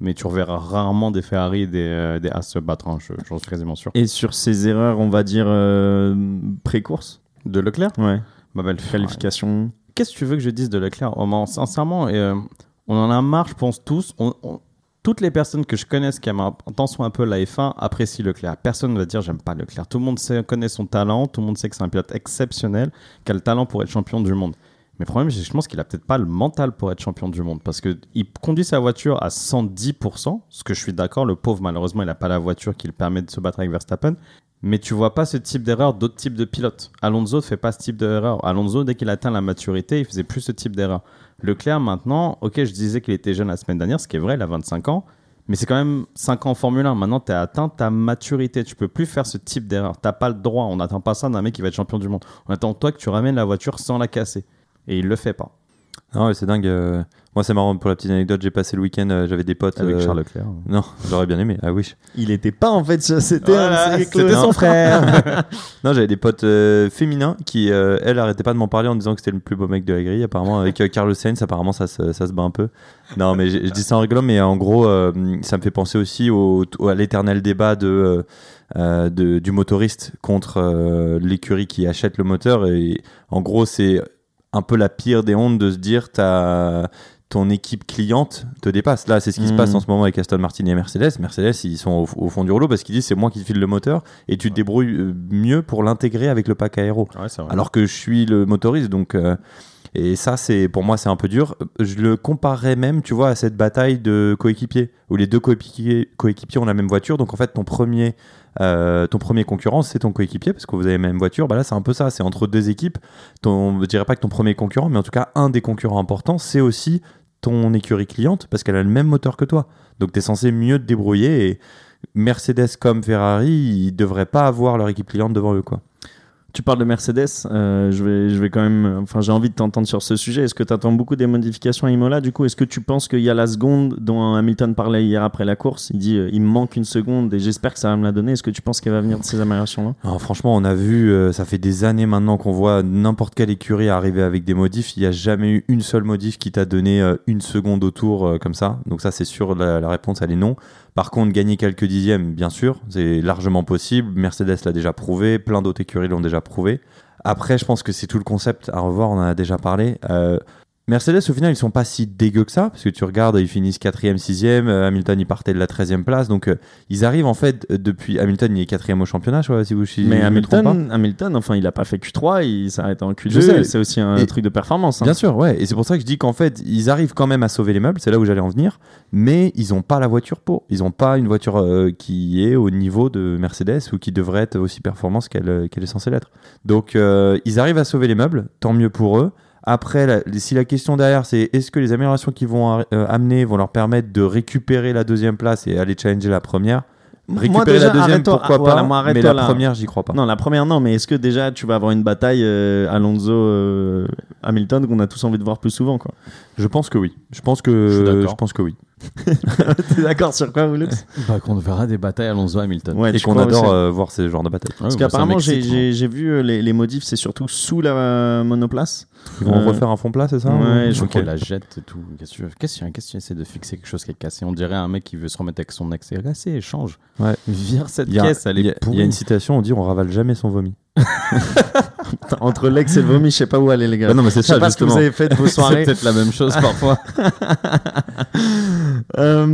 Mais tu reverras rarement des Ferrari et des, euh, des As se battre. hein, je- J'en suis quasiment sûr. Et sur ces erreurs, on va dire euh, pré-course? De Leclerc? Ouais. bah, bah, le- Qualification. Qu'est-ce que tu veux que je dise de Leclerc? Oh, man, Sincèrement, et, euh, on en a marre, je pense tous. On- on- toutes les personnes que je connaisse qui aiment un tant soit un peu la F1 apprécient Leclerc. Personne ne va dire j'aime pas Leclerc. Tout le monde sait, connaît son talent, tout le monde sait que c'est un pilote exceptionnel, qui a le talent pour être champion du monde. Mais le problème, c'est que je pense qu'il a peut-être pas le mental pour être champion du monde parce que il conduit sa voiture à 110%, ce que je suis d'accord. Le pauvre, malheureusement, il n'a pas la voiture qui le permet de se battre avec Verstappen. Mais tu vois pas ce type d'erreur d'autres types de pilotes. Alonso ne fait pas ce type d'erreur. Alonso, dès qu'il atteint la maturité, il faisait plus ce type d'erreur. Leclerc, maintenant, ok, je disais qu'il était jeune la semaine dernière, ce qui est vrai, il a 25 ans, mais c'est quand même 5 ans en Formule 1. Maintenant, tu as atteint ta maturité. Tu peux plus faire ce type d'erreur. Tu pas le droit. On n'attend pas ça d'un mec qui va être champion du monde. On attend toi que tu ramènes la voiture sans la casser. Et il le fait pas. Non, c'est dingue. euh. Moi, c'est marrant pour la petite anecdote. J'ai passé le week-end, euh, j'avais des potes. Avec euh, Charles Leclerc. Non, j'aurais bien aimé. Ah oui. Il était pas en fait, c'était Voilà, son frère. non, j'avais des potes euh, féminins qui, euh, elles, arrêtaient pas de m'en parler en disant que c'était le plus beau mec de la grille. Apparemment, avec euh, Carlos Sainz, apparemment, ça, se- ça se bat un peu. Non, mais je dis ça en rigolant, mais en gros, euh, ça me fait penser aussi au, au- à l'éternel débat de, euh, euh, de- du motoriste contre euh, l'écurie qui achète le moteur. Et en gros, c'est un peu la pire des hontes de se dire, t'as ton équipe cliente te dépasse. Là, c'est ce qui se passe en ce moment avec Aston Martin et Mercedes. Mercedes, ils sont au, au fond du rouleau parce qu'ils disent c'est moi qui te file le moteur et tu te débrouilles euh, mieux pour l'intégrer avec le pack aéro. Ouais. Alors que je suis le motoriste, donc. euh, et ça, c'est pour moi, c'est un peu dur. Je le comparerais même, tu vois, à cette bataille de coéquipiers où les deux coéquipiers, coéquipiers ont la même voiture. Donc en fait, ton premier, euh, ton premier concurrent, c'est ton coéquipier parce que vous avez la même voiture. Bah là, c'est un peu ça. C'est entre deux équipes. Ton, je dirais pas que ton premier concurrent, mais en tout cas, un des concurrents importants, c'est aussi ton écurie cliente parce qu'elle a le même moteur que toi. Donc tu es censé mieux te débrouiller et Mercedes comme Ferrari, ils devraient pas avoir leur équipe cliente devant eux, quoi. Tu parles de Mercedes, euh, je, vais, je vais quand même. Enfin, j'ai envie de t'entendre sur ce sujet. Est-ce que tu attends beaucoup des modifications à Imola Du coup, est-ce que tu penses qu'il y a la seconde dont Hamilton parlait hier après la course? Il dit euh, il me manque une seconde et j'espère que ça va me la donner. Est-ce que tu penses qu'elle va venir de ces améliorations-là? Alors, franchement, on a vu, euh, ça fait des années maintenant qu'on voit n'importe quelle écurie arriver avec des modifs. Il n'y a jamais eu une seule modif qui t'a donné une seconde au tour euh, comme ça. Donc ça, c'est sûr, la réponse, elle est non. Par contre, gagner quelques dixièmes, bien sûr, c'est largement possible. Mercedes l'a déjà prouvé, plein d'autres écuries l'ont déjà prouvé. Après, je pense que c'est tout le concept à revoir, on en a déjà parlé. Euh, Mercedes, au final, ils sont pas si dégueux que ça, parce que tu regardes, ils finissent 4e, 6e, euh, Hamilton, il partait de la 13e place, donc euh, ils arrivent en fait euh, depuis. Hamilton, il est 4e au championnat, je vois, si vous si Mais je me trompe pas. Hamilton, Hamilton, enfin, il a pas fait Q3, il s'arrête en Je sais. Q2. C'est aussi un Et- truc de performance. hein. Bien sûr, ouais. Et c'est pour ça que je dis qu'en fait, ils arrivent quand même à sauver les meubles, c'est là où j'allais en venir, mais ils n'ont pas la voiture pour. Ils n'ont pas une voiture euh, qui est au niveau de Mercedes ou qui devrait être aussi performante qu'elle est censée l'être. Donc, euh, ils arrivent à sauver les meubles, tant mieux pour eux. Après, la- si la question derrière, c'est est-ce que les améliorations qu'ils vont euh, amener vont leur permettre de récupérer la deuxième place et aller challenger la première? Moi, Récupérer déjà, la deuxième, pourquoi ah, voilà, pas, moi, mais la là. première, j'y crois pas. Non, la première, non, mais est-ce que déjà tu vas avoir une bataille euh, Alonso euh, Hamilton qu'on a tous envie de voir plus souvent quoi? Je pense que oui. Je pense que, je pense que oui. T'es d'accord sur quoi, Oulux Bah, qu'on verra des batailles Alonso Hamilton. Ouais, et qu'on crois adore euh, voir ces genres de batailles. Parce qu'apparemment, j'ai- j'ai vu euh, les, les modifs, c'est surtout sous la euh, monoplace. Ils vont Euh, refaire un fond plat, c'est ça ouais, ou- Je qu'on la jette et tout. Qu'est-ce que tu Qu'est-ce que tu essaies de fixer quelque chose qui est cassé? On dirait un mec qui veut se remettre avec son ex. C'est cassé, échange. Ouais. Vire cette a, caisse, elle il y a- est il y a une citation, on dit on ravale jamais son vomi. Entre l'ex et le vomi, je sais pas où aller, les gars. Bah non, mais c'est je sais ça, pas ce que vous justement. avez fait de vos C'est soirées. peut-être la même chose parfois. Euh,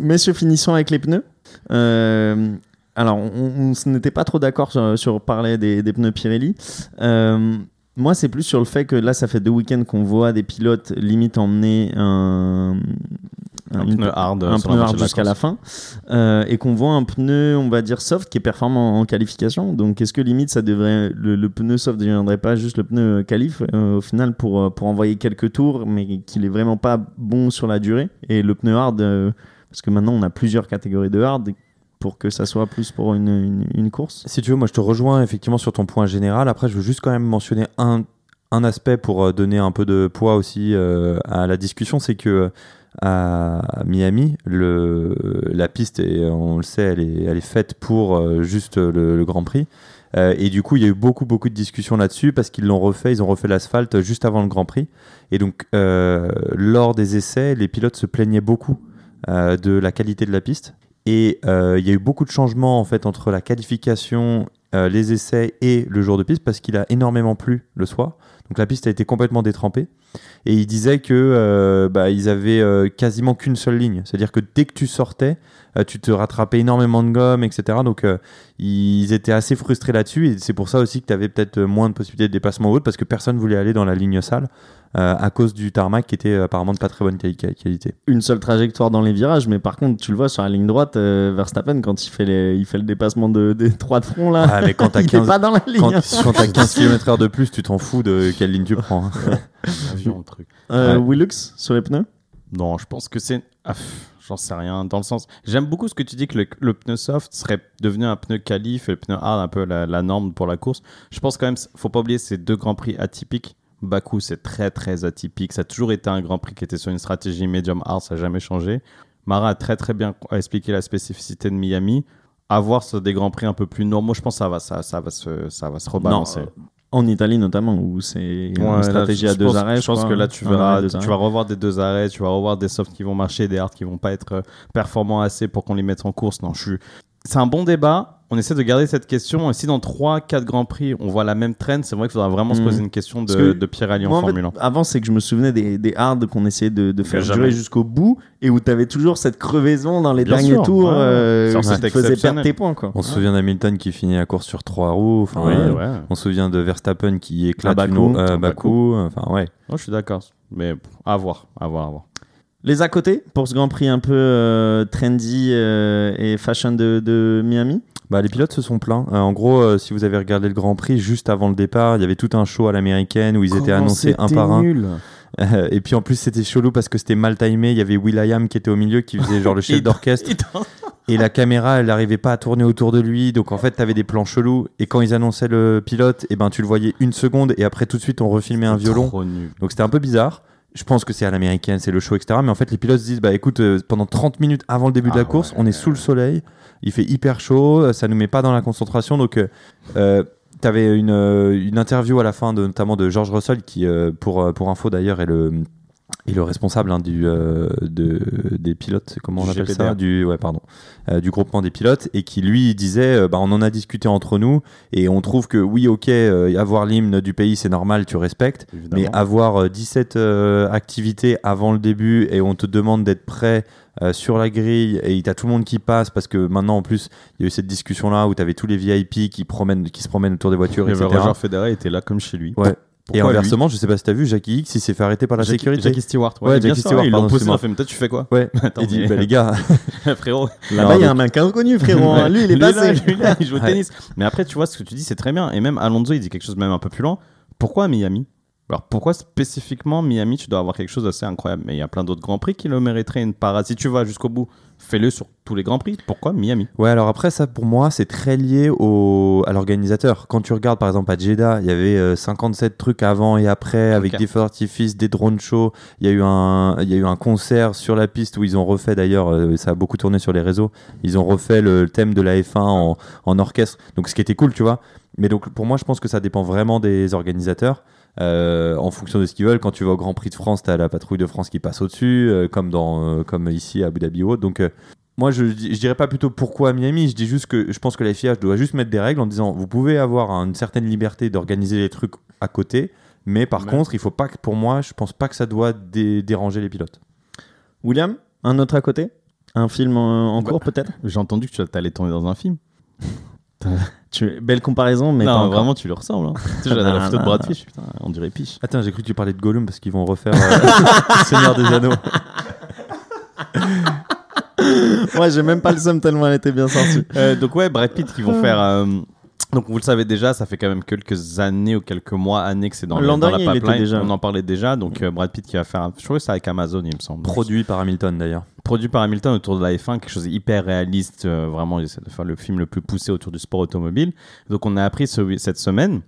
messieurs, finissons avec les pneus. Euh, alors, on, n'était pas trop d'accord sur, sur parler des, des pneus Pirelli. Euh, moi, c'est plus sur le fait que là, ça fait deux week-ends qu'on voit des pilotes limite emmener un, Un une- pneu hard un pneu jusqu'à la fin, euh, et qu'on voit un pneu, on va dire soft, qui est performant en qualification. Donc, est-ce que limite, ça devrait le, le pneu soft ne deviendrait pas juste le pneu qualif euh, au final pour euh, pour envoyer quelques tours, mais qu'il est vraiment pas bon sur la durée? Et le pneu hard, euh, parce que maintenant on a plusieurs catégories de hard pour que ça soit plus pour une, une, une course. Si tu veux, moi je te rejoins effectivement sur ton point général. Après, je veux juste quand même mentionner un, un aspect pour donner un peu de poids aussi euh, à la discussion, c'est que à Miami, la piste, on le sait, elle est, faite pour euh, juste le, Grand Prix. Euh, et du coup, il y a eu beaucoup, beaucoup de discussions là-dessus parce qu'ils l'ont refait, ils ont refait l'asphalte juste avant le Grand Prix. Et donc, euh, lors des essais, les pilotes se plaignaient beaucoup de la qualité de la piste. Et il y a eu beaucoup de changements en fait entre la qualification, les essais et le jour de piste parce qu'il a énormément plu le soir. Donc la piste a été complètement détrempée. Et il disait que euh, bah, ils avaient euh, quasiment qu'une seule ligne. C'est-à-dire que dès que tu sortais, euh, tu te rattrapais énormément de gomme, etc. Donc ils étaient assez frustrés là-dessus. Et c'est pour ça aussi que tu avais peut-être moins de possibilités de dépassement haute parce que personne voulait aller dans la ligne sale à cause du tarmac qui était apparemment de pas très bonne quali- qualité. Une seule trajectoire dans les virages, mais par contre, tu le vois sur la ligne droite, Verstappen, quand il fait, les, il fait le dépassement de, des trois de front là, Ah, mais quand t'as il 15 est pas dans la ligne. Quand, quand t'as 15 km/h de plus, tu t'en fous de quelle ligne tu prends. Avion, le truc. Euh, Ouais. Willux sur les pneus? Non, je pense que c'est. Ah, J'en sais rien. Dans le sens. J'aime beaucoup ce que tu dis que le, le pneu soft serait devenu un pneu qualif et le pneu hard un peu la, la norme pour la course. Je pense quand même, faut pas oublier ces deux grands prix atypiques. Bakou, c'est très très atypique. Ça a toujours été un grand prix qui était sur une stratégie medium hard, ça n'a jamais changé. Mara a très très bien expliqué la spécificité de Miami. À voir sur des grands prix un peu plus normaux, je pense que ça va, ça, ça va, se, ça va se rebalancer. Non, En Italie notamment, où c'est une stratégie à deux pense- arrêts. Je pense que là, hein. tu verras, tu arrêts. vas revoir des deux arrêts, tu vas revoir des softs qui vont marcher, des hards qui vont pas être euh, performants assez pour qu'on les mette en course. Non, je suis. C'est un bon débat. On essaie de garder cette question. Et si dans 3-4 grands prix, on voit la même trend, c'est vrai qu'il faudra vraiment se Mm. poser une question de, que de en Moi, en fait, Formule 1. avant, c'est que je me souvenais des, des hards qu'on essayait de, de faire jamais. durer jusqu'au bout et où tu avais toujours cette crevaison dans les Bien derniers sûr, tours ouais. euh, Ça, qui te faisait perdre tes points. Quoi. On se souvient d'Hamilton qui finit la course sur trois roues. Enfin, Oui, euh, ouais. On se souvient de Verstappen qui éclate À une Bakou. eau- euh. Enfin, ouais. Non, je suis d'accord. Mais pff, à voir, à voir, à voir. Les à côté pour ce Grand Prix un peu euh, trendy euh, et fashion de, de Miami Bah, les pilotes se sont plaints. Euh, en gros, si vous avez regardé le Grand Prix, juste avant le départ, il y avait tout un show à l'américaine où ils étaient annoncés un par un. nul. Euh, et puis en plus, c'était chelou parce que c'était mal timé. Il y avait Will.i.am qui était au milieu, qui faisait genre le chef d'orchestre. Et la caméra, elle n'arrivait pas à tourner autour de lui. Donc en fait, tu avais des plans chelous. Et quand ils annonçaient le pilote, et ben, tu le voyais une seconde. Et après, tout de suite, on refilmait un violon. Nul. Donc c'était un peu bizarre. Je pense que c'est à l'américaine, c'est le show, etc. Mais en fait, les pilotes se disent bah écoute, euh, pendant 30 minutes avant le début de la Ah course, ouais. on est sous le soleil, il fait hyper chaud, euh, ça nous met pas dans la concentration. Donc, euh, euh, t'avais une, euh, une interview à la fin, de, notamment de George Russell, qui, pour, pour info d'ailleurs, est le, est le responsable hein, du, euh, de, des pilotes, comment on appelle ça GPDR. du, ouais, pardon, euh, du groupement des pilotes, et qui lui disait euh, bah, on en a discuté entre nous, et on trouve que oui, ok, avoir l'hymne du pays, c'est normal, tu respectes. Évidemment. Mais avoir euh, 17 euh, activités avant le début et on te demande d'être prêt euh, sur la grille et t'as tout le monde qui passe parce que maintenant en plus il y a eu cette discussion là où t'avais tous les VIP qui, promènent, qui se promènent autour des voitures, etc. Roger Federer était là comme chez lui. Ouais. Et inversement, je sais pas si t'as vu, Jackie X il s'est fait arrêter par la Jackie- sécurité. Jackie Stewart. Ouais, bien Jackie sûr, Stewart, Ils l'ont excuse-moi. ont fait, mais toi, tu fais quoi Ouais, Attends, il dit mais- bah, les gars, Frérot. Là-bas, il y a un mec inconnu, frérot. hein. Lui, il est passé. lui, là, il joue au Ouais. tennis. Mais après, tu vois, ce que tu dis, c'est très bien. Et même Alonso, il dit quelque chose même un peu plus lent. Pourquoi à Miami? Alors, pourquoi spécifiquement Miami, tu dois avoir quelque chose d'assez incroyable? Mais il y a plein d'autres grands prix qui le mériteraient une parade. Si tu vas jusqu'au bout, fais-le sur tous les grands prix. Pourquoi Miami? Ouais, alors après, ça pour moi, c'est très lié au, à l'organisateur. Quand tu regardes par exemple à Jeddah, il y avait euh, 57 trucs avant et après, avec des feux d'artifice, des drone shows. Il y, a eu un, il y a eu un concert sur la piste où ils ont refait d'ailleurs, euh, ça a beaucoup tourné sur les réseaux, ils ont refait le thème de la F1 en, en orchestre. Donc ce qui était cool, tu vois. Mais donc pour moi, je pense que ça dépend vraiment des organisateurs. Euh, en fonction de ce qu'ils veulent, quand tu vas au Grand Prix de France, tu as la patrouille de France qui passe au-dessus, euh, comme, dans, euh, comme ici à Abu Dhabi ou autre. Donc, euh, moi, je, je dirais pas plutôt pourquoi Miami, je dis juste que je pense que la FIA doit juste mettre des règles en disant vous pouvez avoir une certaine liberté d'organiser les trucs à côté, mais par contre, il faut pas que, pour moi, je pense pas que ça doit dé- déranger les pilotes. William, un autre à côté? Un film en, en Bah, cours, peut-être? J'ai entendu que tu allais tourner dans un film. tu... Belle comparaison, mais non, vraiment, tu lui ressembles. Hein. tu sais, j'ai la photo de Brad. Pitt, putain, on dirait Piche. Attends, j'ai cru que tu parlais de Gollum parce qu'ils vont refaire euh, Seigneur des Anneaux. Ouais, j'ai même pas le seum tellement elle était bien sortie. Euh, donc ouais, Brad Pitt qui vont faire. Donc vous le savez déjà, ça fait quand même quelques années ou quelques mois, années que c'est dans, dans la pipeline. déjà. On en parlait déjà. Donc euh, Brad Pitt qui va faire. un- Je crois que c'est avec Amazon, il me semble. Produit par Hamilton d'ailleurs. Produit par Hamilton autour de la F1, quelque chose d'hyper réaliste. euh, vraiment, il essaie de faire le film le plus poussé autour du sport automobile. Donc on a appris ce- cette semaine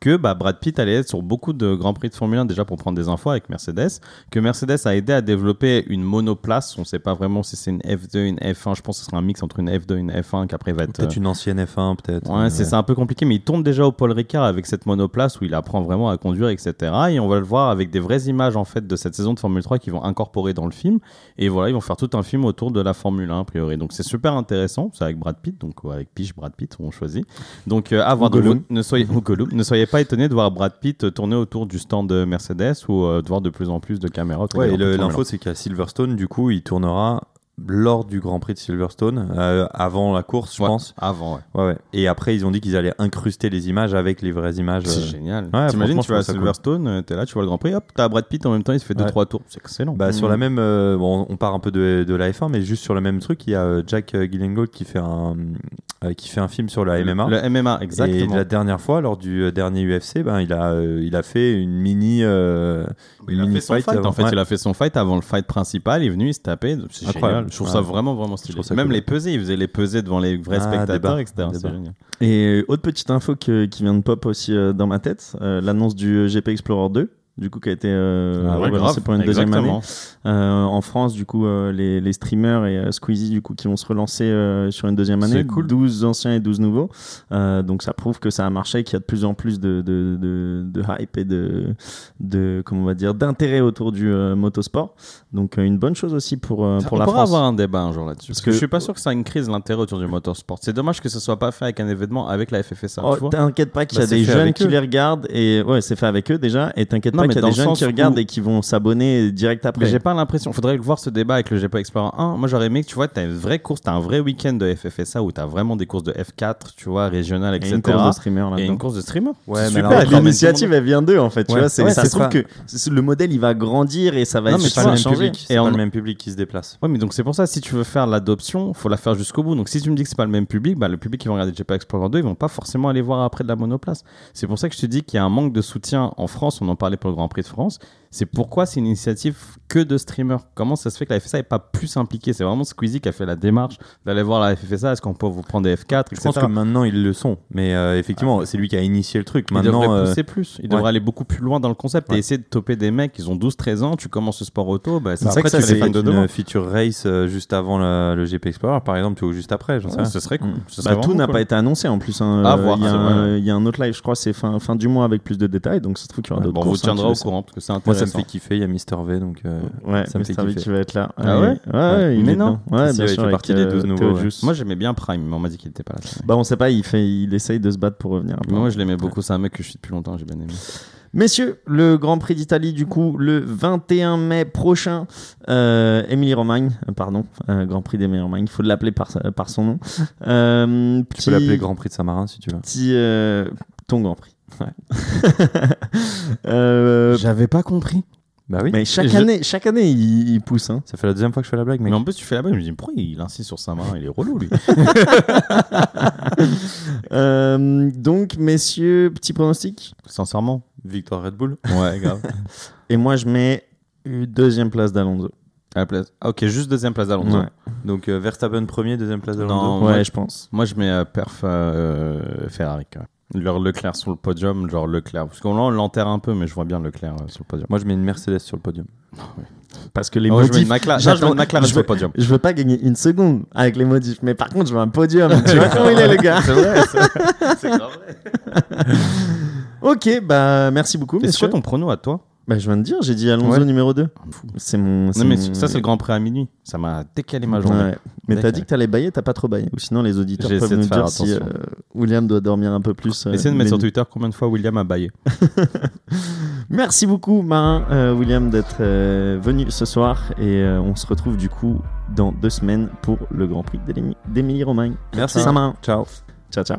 que bah, Brad Pitt allait être sur beaucoup de grands prix de Formule 1 déjà pour prendre des infos avec Mercedes, que Mercedes a aidé à développer une monoplace, on ne sait pas vraiment si c'est une F2, une F1, je pense que ce sera un mix entre une F2 et une F1 qui après va être... Peut-être euh, une ancienne F1, peut-être. Ouais, c'est c'est un peu compliqué, mais il tourne déjà au Paul Ricard avec cette monoplace où il apprend vraiment à conduire, etc. Et on va le voir avec des vraies images en fait de cette saison de Formule 3 qui vont incorporer dans le film. Et voilà, ils vont faire tout un film autour de la Formule 1 a priori. Donc c'est super intéressant. C'est avec Brad Pitt, donc avec Piche Brad Pitt, on choisit. Donc euh, à voir. Donc, ne soyez ne soyez pas étonnés de voir Brad Pitt tourner autour du stand de Mercedes ou euh, de voir de plus en plus de caméras. Ouais, et l'info, c'est qu'à Silverstone, du coup, il tournera lors du Grand Prix de Silverstone, euh, avant la course, je Ouais, pense. Avant, ouais. Ouais, ouais. Et après, ils ont dit qu'ils allaient incruster les images avec les vraies images. C'est euh. génial. ouais, T'imagines, tu vas à. Silverstone, euh, t'es là, tu vois le Grand Prix, hop, t'as Brad Pitt en même temps, il se fait 2-3 Ouais. tours. C'est excellent. Bah, Sur Mm. la même, euh, bon, on part un peu de, de la F1, mais juste sur le même truc, il y a Jack Gyllenhaal qui fait un, qui fait un film sur la MMA. Le MMA, Et exactement. la dernière fois, lors du dernier UFC, ben, il, a, il a fait une mini, Il une a mini fait son fight. En fait, il a fait son fight avant le fight principal. Il est venu, il se tapait. C'est Incroyable. Génial. Je trouve Ouais. ça vraiment, vraiment stylé. ça Même cool. les pesées, il faisait les pesées devant les vrais Ah, spectateurs, débat. etc. C'est Débat. génial. Et autre petite info que- qui vient de pop aussi euh, dans ma tête, euh, l'annonce du GP Explorer 2, du coup qui a été euh, Ah ouais, relancé grave. pour une deuxième année. Euh, en France, du coup, euh, les, les streamers et euh, Squeezie, du coup, qui vont se relancer sur une deuxième année. C'est cool. 12 anciens et 12 nouveaux. Donc ça prouve que ça a marché, qu'il y a de plus en plus de, de, de, de hype et de, de comment on va dire, d'intérêt autour du motosport. Donc une bonne chose aussi pour, pour on la pourra France. avoir un débat un jour là-dessus. Parce, Parce que, que- je suis pas sûr que ça ait une crise l'intérêt autour du motorsport. C'est dommage que ce soit pas fait avec un événement avec la FFSA. Oh, t'inquiète pas qu'il y Bah, a c'est des jeunes qui eux. les regardent et ouais c'est fait avec eux déjà et t'inquiète pas mais qu'il y a des jeunes qui regardent où- et qui vont s'abonner direct Mais après j'ai pas l'impression. Faudrait voir ce débat avec le GP Explorer 1. Moi, j'aurais aimé que tu vois, t'as une vraie course, t'as un vrai week-end de FFSA où t'as vraiment des courses de F4, tu vois, régionales, et etc. une course de streamer et une course de streamer. Ouais, C'est mais super, alors, ramènent L'initiative elle vient d'eux en fait tu Ouais. vois c'est Ouais, ça c'est se trouve que le modèle il va grandir et ça va Non, être mais c'est pas tu le même changer. public. C'est Et pas le même public qui se déplace. Ouais, mais donc c'est pour ça, si tu veux faire l'adoption, faut la faire jusqu'au bout. Donc si tu me dis que c'est pas le même public, bah, le public qui va regarder GP Explorer 2, ils vont pas forcément aller voir après de la monoplace. C'est pour ça que je te dis qu'il y a un manque de soutien en France. On en parlait pour le Grand Prix de France. C'est pourquoi c'est une initiative que de streamers. Comment ça se fait que la FFSA n'est pas plus impliquée? C'est vraiment Squeezie qui a fait la démarche d'aller voir la FFSA. Est-ce qu'on peut vous prendre des F4, Je etc. pense que maintenant ils le sont, mais euh, effectivement, c'est lui qui a initié le truc. Il Maintenant, devrait euh, pousser plus. Il ouais. devrait aller beaucoup plus loin dans le concept et essayer de toper des mecs. Ils ont 12-13 ans. Tu commences le sport auto. Bah, C'est après, que tu ça, fais les c'est fans de une feature race euh, juste avant le, le GP Explorer, par exemple, ou juste après, j'en sais Ouais, rien. ce serait cool. Ce serait Bah, tout n'a cool. pas été annoncé en plus. hein. À Euh, voir, il, y a un, il autre live, je crois, c'est fin, fin du mois avec plus de détails. Donc ça se trouve qu'il y aura d'autres on vous tiendra tu au courant parce que c'est Moi, ça me fait kiffer. Il y a Mister V, donc euh, Ouais, ça me fait kiffer. qui va être là. Ah ouais Ouais, ouais, il est non. Ouais, bien sûr, partie des euh, 12 nouveaux, Théo ouais. Jus. Moi, j'aimais bien Prime, mais on m'a dit qu'il était pas là. Bah, on sait pas, il, fait, il essaye de se battre pour revenir. Moi, je l'aimais beaucoup. C'est un mec que je suis depuis longtemps. J'ai bien aimé. Messieurs, le Grand Prix d'Italie, du coup, le 21 mai prochain, euh, Émilie-Romagne, euh, pardon, euh, Grand Prix d'Émilie-Romagne, il faut l'appeler par, par son nom. Euh, Tu peux l'appeler Grand Prix de Saint-Marin si tu veux. Petit, euh, ton Grand Prix. Euh, J'avais pas compris. Bah oui. mais chaque je- année, chaque année, il, il pousse. Hein. Ça fait la deuxième fois que je fais la blague, mec. Mais en plus, tu fais la blague. Je me dis, pourquoi il insiste sur Saint-Marin Il est relou, lui. Euh, donc, messieurs, petit pronostic? Sincèrement. Victoire Red Bull. Ouais, grave. Et moi, je mets une deuxième place d'Alonso. À la place. Ah, ok, juste deuxième place d'Alonso. Ouais, Donc euh, Verstappen premier, deuxième place d'Alonso. Non, ouais moi- je pense. Moi, je mets euh, perf euh, Ferrari. quand même. Leur Leclerc sur le podium, genre Leclerc. Parce qu'on l'enterre un peu, mais je vois bien Leclerc euh, sur le podium. Moi, je mets une Mercedes sur le podium. Parce que les je mets modifs. une McLaren. Non, je mets une McLaren je sur le veux- podium. Je veux pas gagner une seconde avec les modifs, mais par contre, je veux un podium. tu vois comment il est, le gars? C'est vrai, c'est- c'est grave vrai. Ok, bah merci beaucoup, c'est quoi ton prono à toi? Bah, je viens de dire, j'ai dit Alonso Ouais. numéro 2. C'est mon. Non, mais mon- ça, c'est le Grand Prix à minuit. Ça m'a décalé ma journée. Ouais. Mais t'as dit que t'allais bailler, t'as pas trop baillé. Ou sinon, les auditeurs peuvent nous dire si euh, William doit dormir un peu plus. euh, Essayez de mettre sur Twitter combien de fois William a baillé. Merci beaucoup, Marin, euh, William, d'être euh, venu ce soir. Et on se retrouve du coup dans deux semaines pour le Grand Prix d'Émi- d'Émilie-Romagne. Merci. Saint-Marin. Ciao. Ciao, ciao.